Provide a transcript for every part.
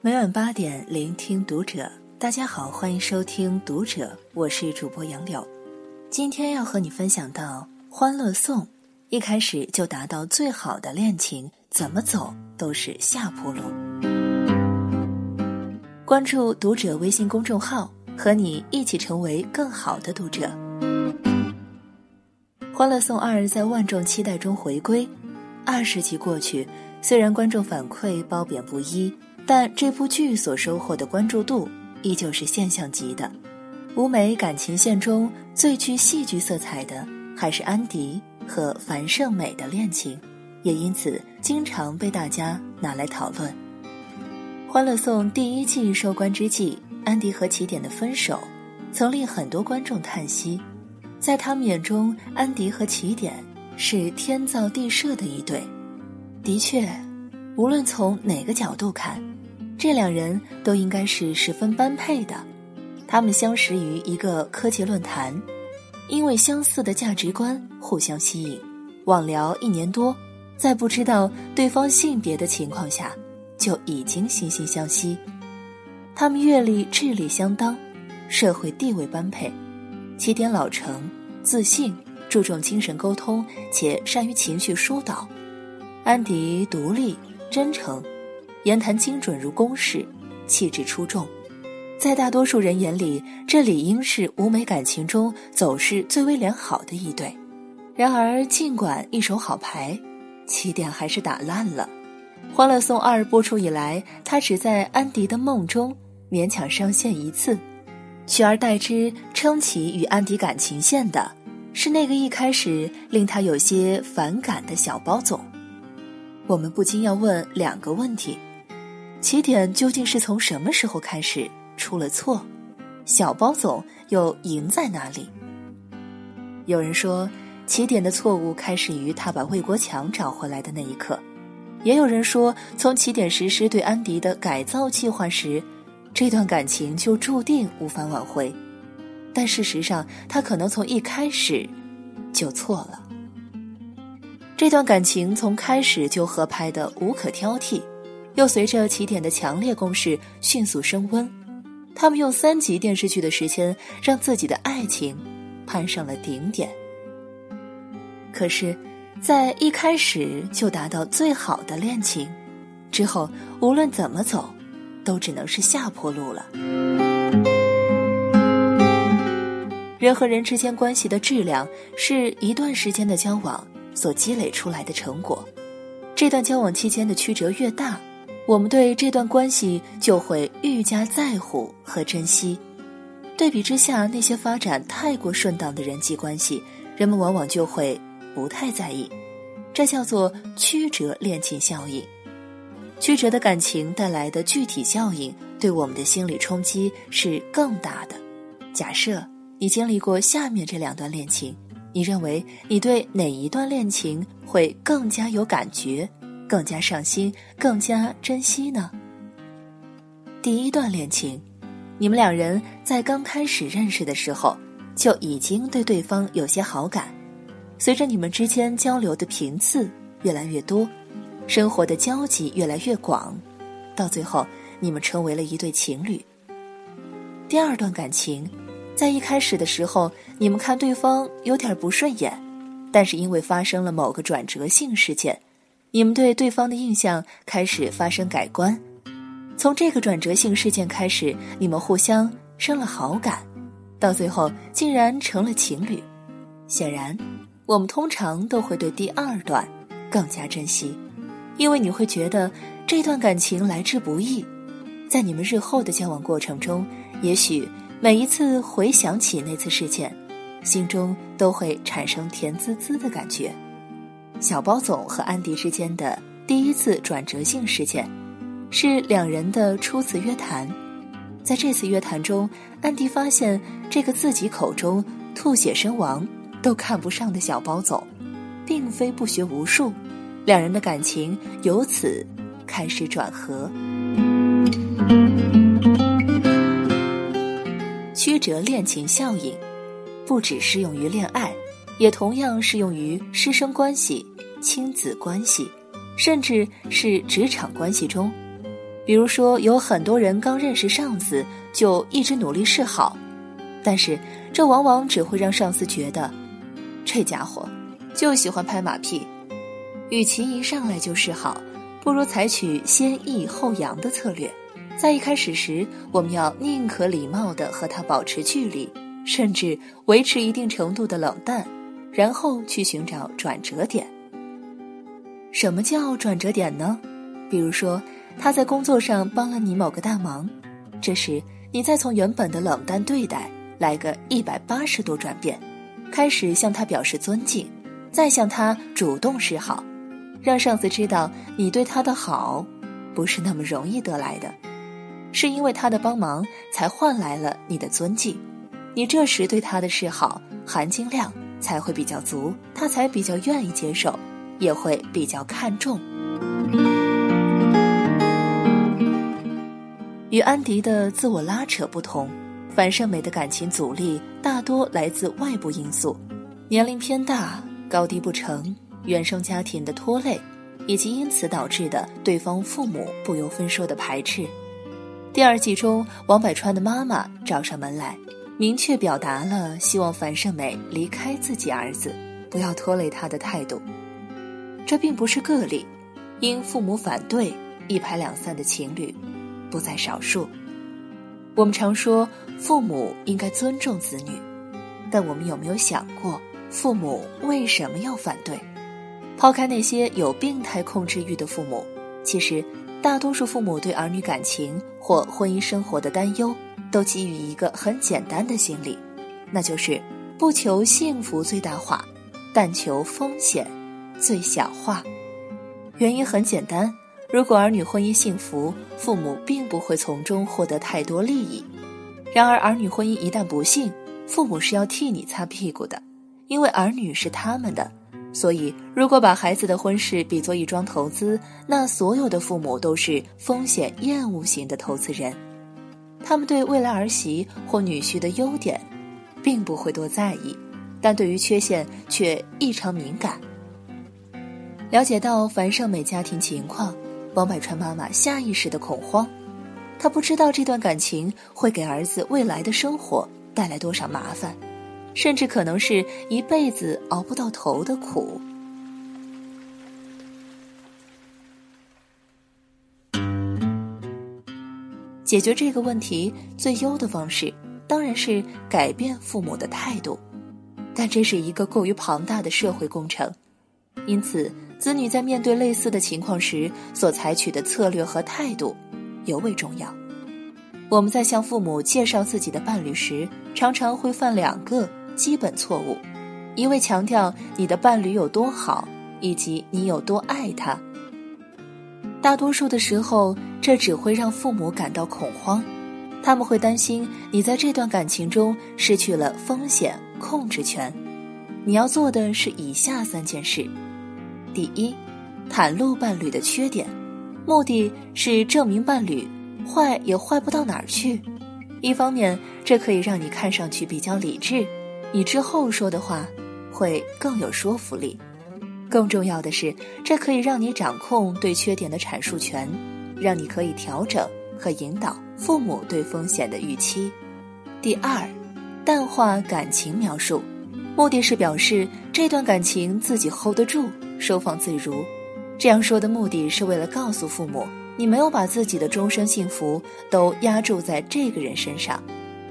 每晚八点，聆听读者。大家好，欢迎收听《读者》，我是主播杨柳。今天要和你分享到《欢乐颂》，一开始就达到最好的恋情，怎么走都是下坡路。关注《读者》微信公众号，和你一起成为更好的读者。《欢乐颂二》在万众期待中回归，二十集过去，虽然观众反馈褒贬不一，但这部剧所收获的关注度。依旧是现象级的，舞美感情线中最具戏剧色彩的还是安迪和樊胜美的恋情，也因此经常被大家拿来讨论。《欢乐颂》第一季收官之际，安迪和起点的分手，曾令很多观众叹息。在他们眼中，安迪和起点是天造地设的一对。的确，无论从哪个角度看。这两人都应该是十分般配的，他们相识于一个科技论坛，因为相似的价值观互相吸引，网聊一年多，在不知道对方性别的情况下，就已经惺惺相惜。他们阅历、智力相当，社会地位般配，起点老成、自信，注重精神沟通，且善于情绪疏导；安迪独立、真诚。言谈精准如公式，气质出众，在大多数人眼里，这理应是舞美感情中走势最为良好的一对。然而，尽管一手好牌，起点还是打烂了。《欢乐颂二》播出以来，他只在安迪的梦中勉强上线一次，取而代之撑起与安迪感情线的，是那个一开始令他有些反感的小包总。我们不禁要问两个问题。起点究竟是从什么时候开始出了错？小包总又赢在哪里？有人说，起点的错误开始于他把魏国强找回来的那一刻；也有人说，从起点实施对安迪的改造计划时，这段感情就注定无法挽回。但事实上，他可能从一开始就错了。这段感情从开始就合拍的无可挑剔。又随着起点的强烈攻势迅速升温，他们用三集电视剧的时间让自己的爱情攀上了顶点。可是，在一开始就达到最好的恋情之后，无论怎么走，都只能是下坡路了。人和人之间关系的质量是一段时间的交往所积累出来的成果，这段交往期间的曲折越大。我们对这段关系就会愈加在乎和珍惜。对比之下，那些发展太过顺当的人际关系，人们往往就会不太在意。这叫做曲折恋情效应。曲折的感情带来的具体效应，对我们的心理冲击是更大的。假设你经历过下面这两段恋情，你认为你对哪一段恋情会更加有感觉？更加上心，更加珍惜呢。第一段恋情，你们两人在刚开始认识的时候就已经对对方有些好感，随着你们之间交流的频次越来越多，生活的交集越来越广，到最后你们成为了一对情侣。第二段感情，在一开始的时候，你们看对方有点不顺眼，但是因为发生了某个转折性事件。你们对对方的印象开始发生改观，从这个转折性事件开始，你们互相生了好感，到最后竟然成了情侣。显然，我们通常都会对第二段更加珍惜，因为你会觉得这段感情来之不易。在你们日后的交往过程中，也许每一次回想起那次事件，心中都会产生甜滋滋的感觉。小包总和安迪之间的第一次转折性事件，是两人的初次约谈。在这次约谈中，安迪发现这个自己口中吐血身亡都看不上的小包总，并非不学无术。两人的感情由此开始转和。曲折恋情效应，不只适用于恋爱，也同样适用于师生关系。亲子关系，甚至是职场关系中。比如说，有很多人刚认识上司就一直努力示好，但是这往往只会让上司觉得，这家伙就喜欢拍马屁。与其一上来就示好，不如采取先抑后扬的策略。在一开始时，我们要宁可礼貌地和他保持距离，甚至维持一定程度的冷淡，然后去寻找转折点。什么叫转折点呢？比如说。他在工作上帮了你某个大忙，这时你再从原本的冷淡对待来个一百八十度转变，开始向他表示尊敬，再向他主动示好，让上司知道你对他的好不是那么容易得来的，是因为他的帮忙才换来了你的尊敬，你这时对他的示好含金量才会比较足，他才比较愿意接受，也会比较看重。与安迪的自我拉扯不同，樊胜美的感情阻力大多来自外部因素，年龄偏大、高低不成、原生家庭的拖累，以及因此导致的对方父母不由分说的排斥。第二季中，王百川的妈妈找上门来，明确表达了希望樊胜美离开自己儿子，不要拖累他的态度。这并不是个例，因父母反对一拍两散的情侣。不在少数。我们常说父母应该尊重子女，但我们有没有想过，父母为什么要反对？抛开那些有病态控制欲的父母，其实大多数父母对儿女感情或婚姻生活的担忧，都基于一个很简单的心理，那就是不求幸福最大化，但求风险最小化。原因很简单。如果儿女婚姻幸福，父母并不会从中获得太多利益；然而，儿女婚姻一旦不幸，父母是要替你擦屁股的，因为儿女是他们的。所以，如果把孩子的婚事比作一桩投资，那所有的父母都是风险厌恶型的投资人，他们对未来儿媳或女婿的优点，并不会多在意，但对于缺陷却异常敏感。了解到樊胜美家庭情况。王百川妈妈下意识的恐慌，她不知道这段感情会给儿子未来的生活带来多少麻烦，甚至可能是一辈子熬不到头的苦。解决这个问题最优的方式，当然是改变父母的态度，但这是一个过于庞大的社会工程，因此。子女在面对类似的情况时所采取的策略和态度尤为重要。我们在向父母介绍自己的伴侣时，常常会犯两个基本错误：一味强调你的伴侣有多好，以及你有多爱他。大多数的时候，这只会让父母感到恐慌，他们会担心你在这段感情中失去了风险控制权。你要做的是以下三件事。第一，袒露伴侣的缺点，目的是证明伴侣坏也坏不到哪儿去。一方面，这可以让你看上去比较理智，你之后说的话会更有说服力。更重要的是，这可以让你掌控对缺点的阐述权，让你可以调整和引导父母对风险的预期。第二，淡化感情描述，目的是表示这段感情自己 hold 得住。收放自如，这样说的目的是为了告诉父母，你没有把自己的终生幸福都压注在这个人身上，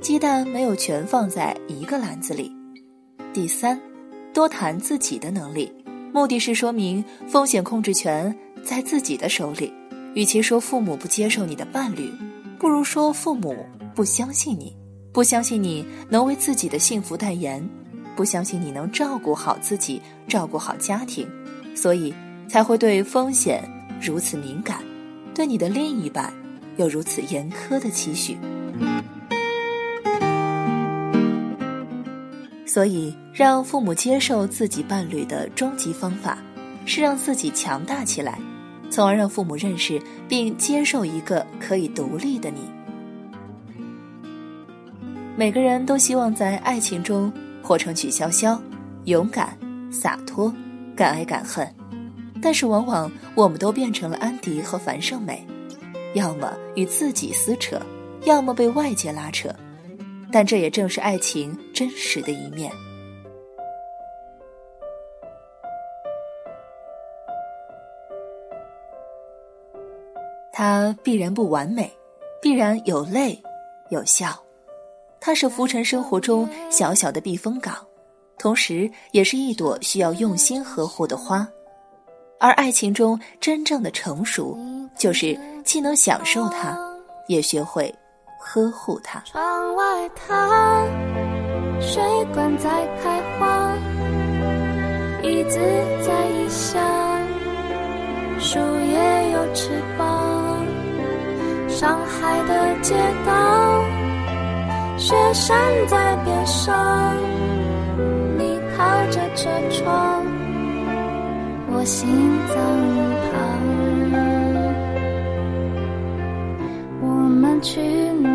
鸡蛋没有全放在一个篮子里。第三，多谈自己的能力，目的是说明风险控制权在自己的手里。与其说父母不接受你的伴侣，不如说父母不相信你，不相信你能为自己的幸福代言，不相信你能照顾好自己，照顾好家庭。所以才会对风险如此敏感，对你的另一半有如此严苛的期许。所以，让父母接受自己伴侣的终极方法，是让自己强大起来，从而让父母认识并接受一个可以独立的你。每个人都希望在爱情中活成曲筱绡，勇敢、洒脱。敢爱敢恨，但是往往我们都变成了安迪和樊胜美，要么与自己撕扯，要么被外界拉扯。但这也正是爱情真实的一面。它必然不完美，必然有泪有笑。它是浮沉生活中小小的避风港，同时也是一朵需要用心呵护的花。而爱情中真正的成熟，就是既能享受它，也学会呵护它。窗外它，水管在开花，椅子在异乡，树叶有翅膀。上海的街道，雪山在边上，你靠着车窗。我心脏旁，我们去哪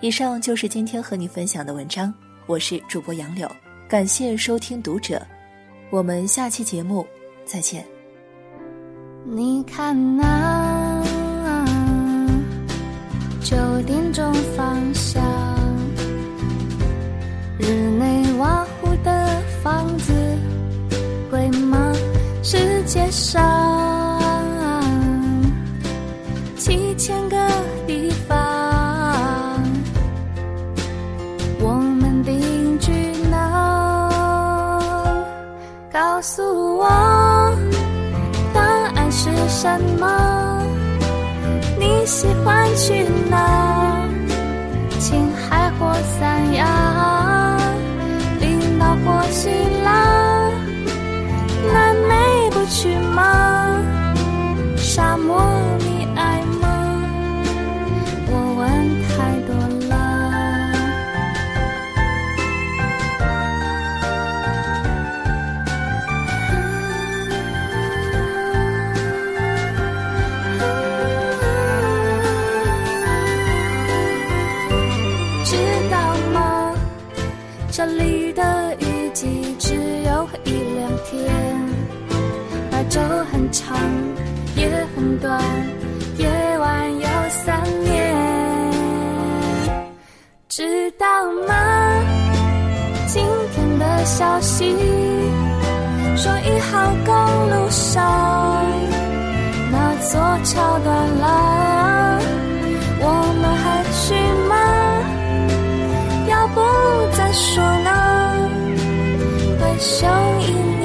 以上就是今天和你分享的文章，我是主播杨柳，感谢收听读者，我们下期节目再见。你看那九点钟方向。日内瓦湖的房子贵吗？世界上告诉我答案是什么？你喜欢去哪？青海或三道吗？今天的消息说一号公路上那座桥断了，我们还去吗？要不再说呢？回声音。